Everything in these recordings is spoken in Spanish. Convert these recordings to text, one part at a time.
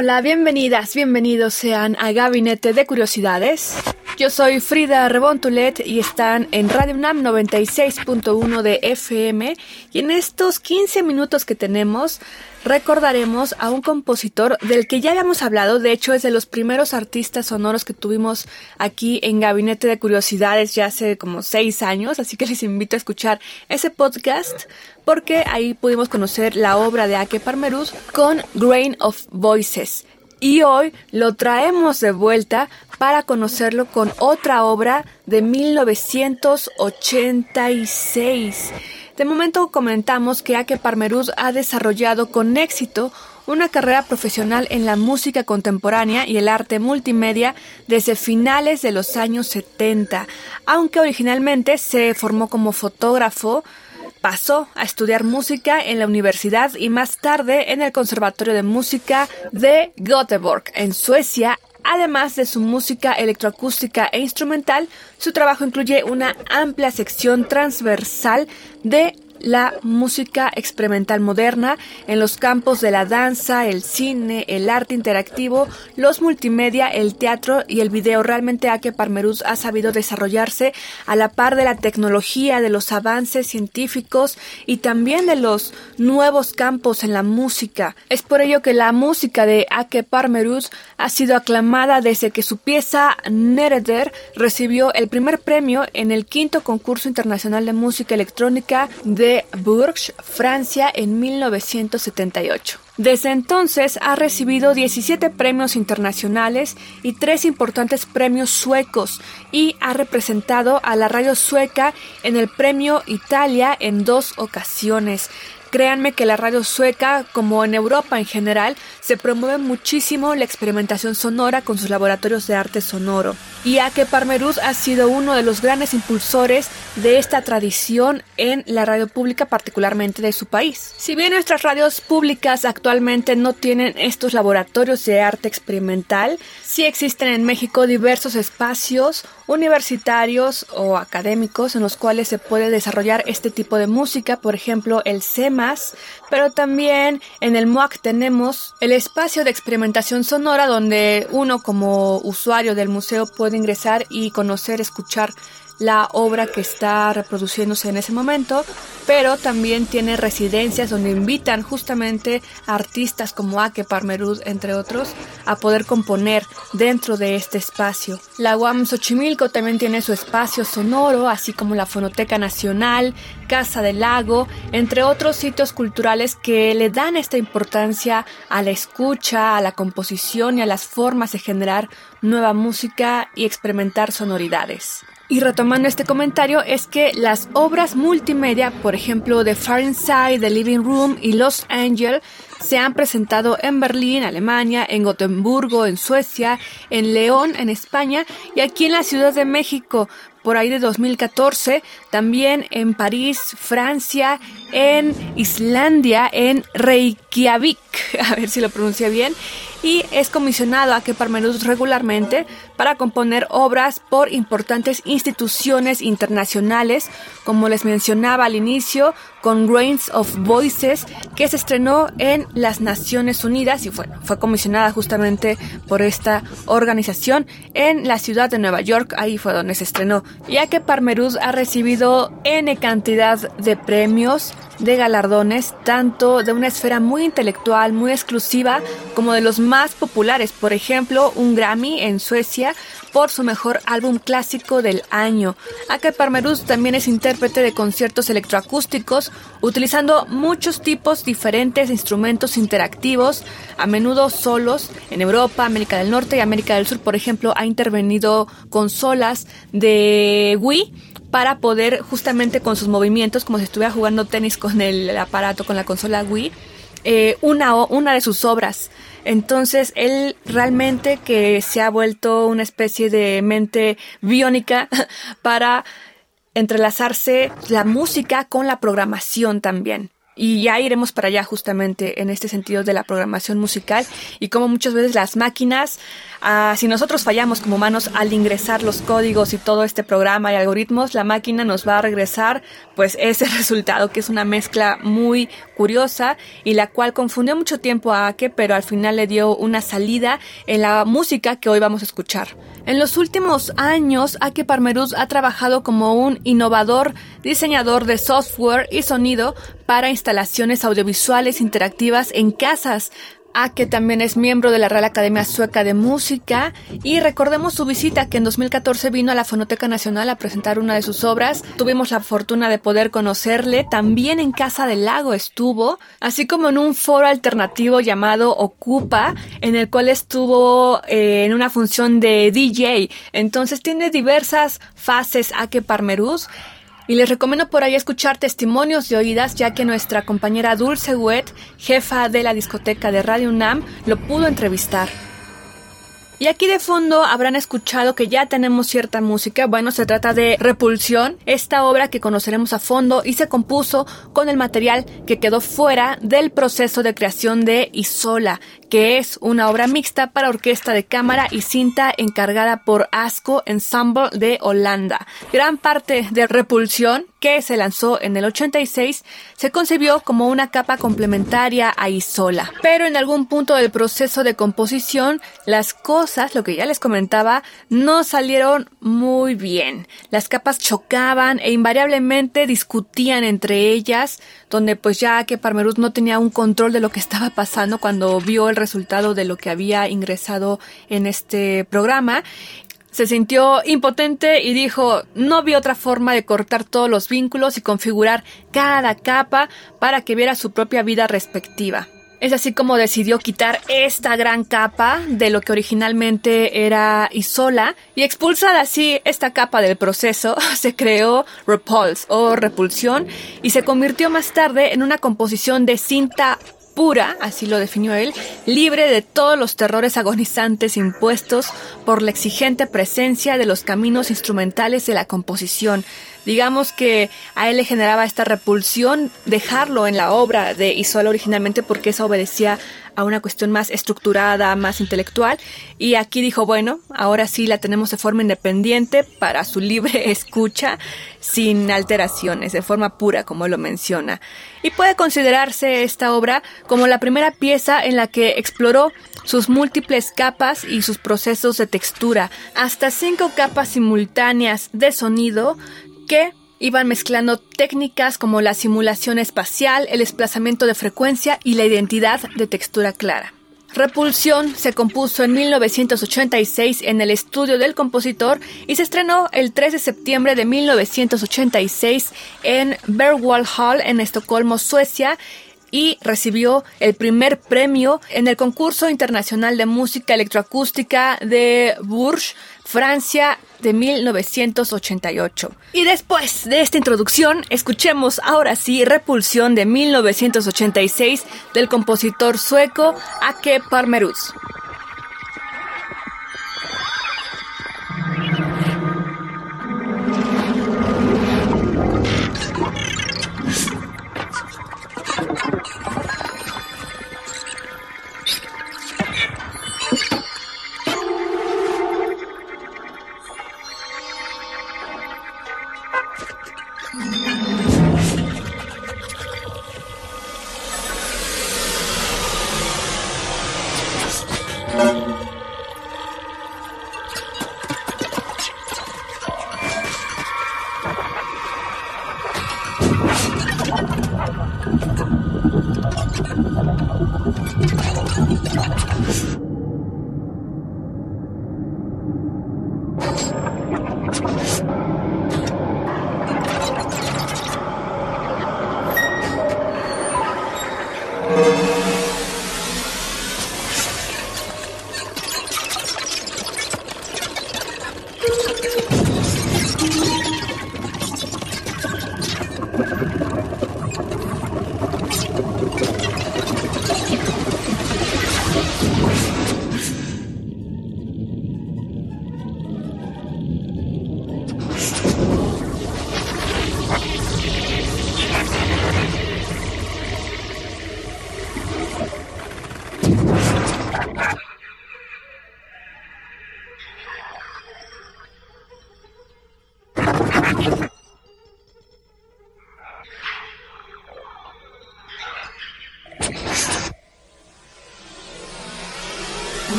Hola, bienvenidas, bienvenidos sean a Gabinete de Curiosidades. Yo soy Frida Rebontulet y están en Radio UNAM 96.1 de FM y en estos 15 minutos que tenemos recordaremos a un compositor del que ya habíamos hablado, de hecho es de los primeros artistas sonoros que tuvimos aquí en Gabinete de Curiosidades ya hace como 6 años, así que les invito a escuchar ese podcast porque ahí pudimos conocer la obra de Ake Parmerus con Grain of Voices. Y hoy lo traemos de vuelta para conocerlo con otra obra de 1986. De momento comentamos que Ake Parmerus ha desarrollado con éxito una carrera profesional en la música contemporánea y el arte multimedia desde finales de los años 70, aunque originalmente se formó como fotógrafo, pasó a estudiar música en la universidad y más tarde en el Conservatorio de Música de Göteborg, en Suecia. Además de su música electroacústica e instrumental, su trabajo incluye una amplia sección transversal de la música experimental moderna en los campos de la danza, el cine, el arte interactivo, los multimedia, el teatro y el video. Realmente Ake Parmerus ha sabido desarrollarse a la par de la tecnología, de los avances científicos y también de los nuevos campos en la música. Es por ello que la música de Ake Parmerus ha sido aclamada desde que su pieza Nereder recibió el primer premio en el quinto concurso internacional de música electrónica de Bourges, Francia, en 1978. Desde entonces ha recibido 17 premios internacionales y tres importantes premios suecos y ha representado a la radio sueca en el premio Italia en dos ocasiones. Créanme que la radio sueca, como en Europa en general, se promueve muchísimo la experimentación sonora con sus laboratorios de arte sonoro. Y Ake Parmerus ha sido uno de los grandes impulsores de esta tradición en la radio pública, particularmente de su país. Si bien nuestras radios públicas actualmente no tienen estos laboratorios de arte experimental, sí existen en México diversos espacios universitarios o académicos en los cuales se puede desarrollar este tipo de música, por ejemplo el Pero también en el MUAC tenemos el espacio de experimentación sonora donde uno como usuario del museo puede ingresar y conocer, escuchar la obra que está reproduciéndose en ese momento, pero también tiene residencias donde invitan justamente artistas como Ake Parmerud, entre otros, a poder componer dentro de este espacio. La UAM Xochimilco también tiene su espacio sonoro, así como la Fonoteca Nacional, Casa del Lago, entre otros sitios culturales que le dan esta importancia a la escucha, a la composición y a las formas de generar nueva música y experimentar sonoridades. Y retomando este comentario es que las obras multimedia, por ejemplo, de Inside, The Living Room y Los Angel, se han presentado en Berlín, Alemania, en Gotemburgo, en Suecia, en León, en España y aquí en la Ciudad de México por ahí de 2014, también en París, Francia, en Islandia, en Reykjavik, a ver si lo pronuncia bien, y es comisionado a que Parmenus regularmente para componer obras por importantes instituciones internacionales, como les mencionaba al inicio, con Grains of Voices, que se estrenó en las Naciones Unidas y fue, fue comisionada justamente por esta organización en la ciudad de Nueva York, ahí fue donde se estrenó, ya que Parmeruz ha recibido N cantidad de premios, de galardones, tanto de una esfera muy intelectual, muy exclusiva, como de los más populares, por ejemplo, un Grammy en Suecia por su mejor álbum clásico del año. Ake Parmerus también es intérprete de conciertos electroacústicos, utilizando muchos tipos diferentes de instrumentos interactivos, a menudo solos, en Europa, América del Norte y América del Sur, por ejemplo, ha intervenido consolas de Wii para poder justamente con sus movimientos, como si estuviera jugando tenis con el aparato, con la consola Wii, eh, una, una de sus obras. Entonces, él realmente que se ha vuelto una especie de mente biónica para entrelazarse la música con la programación también. Y ya iremos para allá justamente en este sentido de la programación musical y como muchas veces las máquinas, ah, si nosotros fallamos como humanos al ingresar los códigos y todo este programa y algoritmos, la máquina nos va a regresar pues ese resultado que es una mezcla muy curiosa y la cual confundió mucho tiempo a Ake, pero al final le dio una salida en la música que hoy vamos a escuchar. En los últimos años, Ake Parmerus ha trabajado como un innovador diseñador de software y sonido para instalaciones audiovisuales interactivas en casas, que también es miembro de la Real Academia Sueca de Música y recordemos su visita que en 2014 vino a la Fonoteca Nacional a presentar una de sus obras. Tuvimos la fortuna de poder conocerle, también en Casa del Lago estuvo, así como en un foro alternativo llamado Ocupa, en el cual estuvo eh, en una función de DJ. Entonces tiene diversas fases a que Parmerus y les recomiendo por ahí escuchar testimonios de oídas, ya que nuestra compañera Dulce Wet, jefa de la discoteca de Radio UNAM, lo pudo entrevistar. Y aquí de fondo habrán escuchado que ya tenemos cierta música. Bueno, se trata de Repulsión, esta obra que conoceremos a fondo y se compuso con el material que quedó fuera del proceso de creación de Isola, que es una obra mixta para orquesta de cámara y cinta encargada por Asco Ensemble de Holanda. Gran parte de Repulsión, que se lanzó en el 86, se concibió como una capa complementaria a Isola. Pero en algún punto del proceso de composición, las cosas, lo que ya les comentaba, no salieron muy bien. Las capas chocaban e invariablemente discutían entre ellas, donde pues ya que Parmerus no tenía un control de lo que estaba pasando cuando vio el resultado de lo que había ingresado en este programa se sintió impotente y dijo, no vi otra forma de cortar todos los vínculos y configurar cada capa para que viera su propia vida respectiva. Es así como decidió quitar esta gran capa de lo que originalmente era Isola y expulsar así esta capa del proceso. Se creó Repulse o repulsión y se convirtió más tarde en una composición de cinta pura, así lo definió él, libre de todos los terrores agonizantes impuestos por la exigente presencia de los caminos instrumentales de la composición. Digamos que a él le generaba esta repulsión dejarlo en la obra de Isola originalmente porque eso obedecía a una cuestión más estructurada, más intelectual. Y aquí dijo, bueno, ahora sí la tenemos de forma independiente para su libre escucha, sin alteraciones, de forma pura, como lo menciona. Y puede considerarse esta obra como la primera pieza en la que exploró sus múltiples capas y sus procesos de textura, hasta cinco capas simultáneas de sonido que Iban mezclando técnicas como la simulación espacial, el desplazamiento de frecuencia y la identidad de textura clara. Repulsión se compuso en 1986 en el estudio del compositor y se estrenó el 3 de septiembre de 1986 en Berwald Hall en Estocolmo, Suecia y recibió el primer premio en el concurso internacional de música electroacústica de Bourges, Francia de 1988. Y después de esta introducción, escuchemos ahora sí Repulsión de 1986 del compositor sueco Ake Parmerus.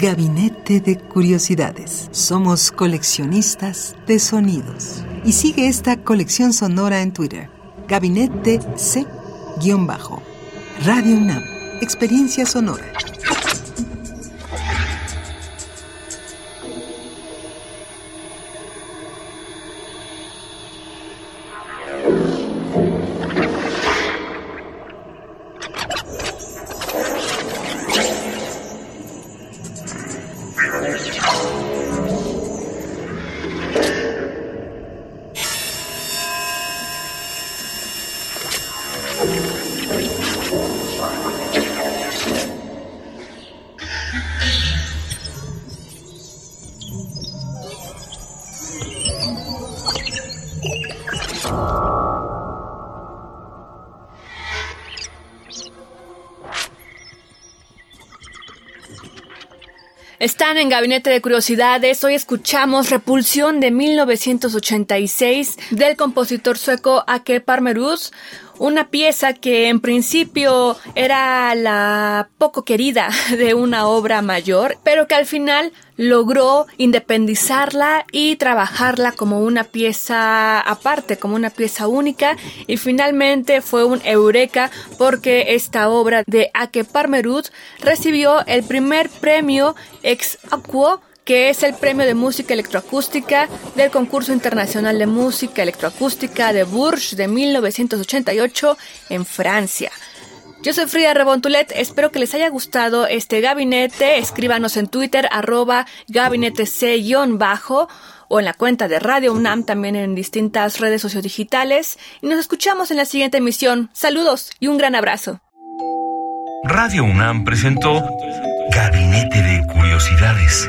Gabinete de Curiosidades. Somos coleccionistas de sonidos. Y sigue esta colección sonora en Twitter. Gabinete C-Bajo. Radio UNAM. Experiencia sonora. Están en Gabinete de Curiosidades. Hoy escuchamos Repulsión de 1986 del compositor sueco Ake Parmerus una pieza que en principio era la poco querida de una obra mayor, pero que al final logró independizarla y trabajarla como una pieza aparte, como una pieza única. Y finalmente fue un eureka porque esta obra de Ake Parmerud recibió el primer premio ex aequo que es el premio de música electroacústica del concurso internacional de música electroacústica de Bourges de 1988 en Francia. Yo soy Frida Rebontulet, espero que les haya gustado este gabinete. Escríbanos en Twitter, arroba gabinete C-bajo o en la cuenta de Radio UNAM, también en distintas redes sociodigitales. Y nos escuchamos en la siguiente emisión. Saludos y un gran abrazo. Radio UNAM presentó Gabinete de Curiosidades